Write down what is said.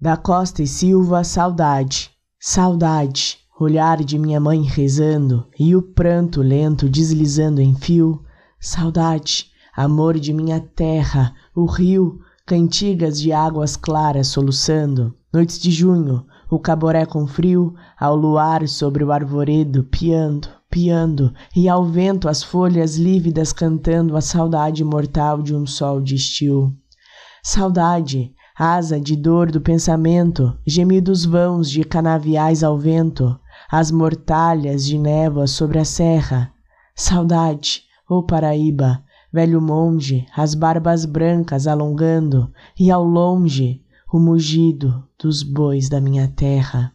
Da Costa e Silva, saudade, saudade, olhar de minha mãe rezando e o pranto lento deslizando em fio, saudade, amor de minha terra, o rio, cantigas de águas claras soluçando, noites de junho, o caboré com frio, ao luar sobre o arvoredo piando, piando, e ao vento as folhas lívidas cantando a saudade mortal de um sol de estio. Saudade, asa de dor do pensamento, gemidos vãos de canaviais ao vento, as mortalhas de névoa sobre a serra. Saudade, oh Paraíba, velho monge, as barbas brancas alongando, e ao longe o mugido dos bois da minha terra.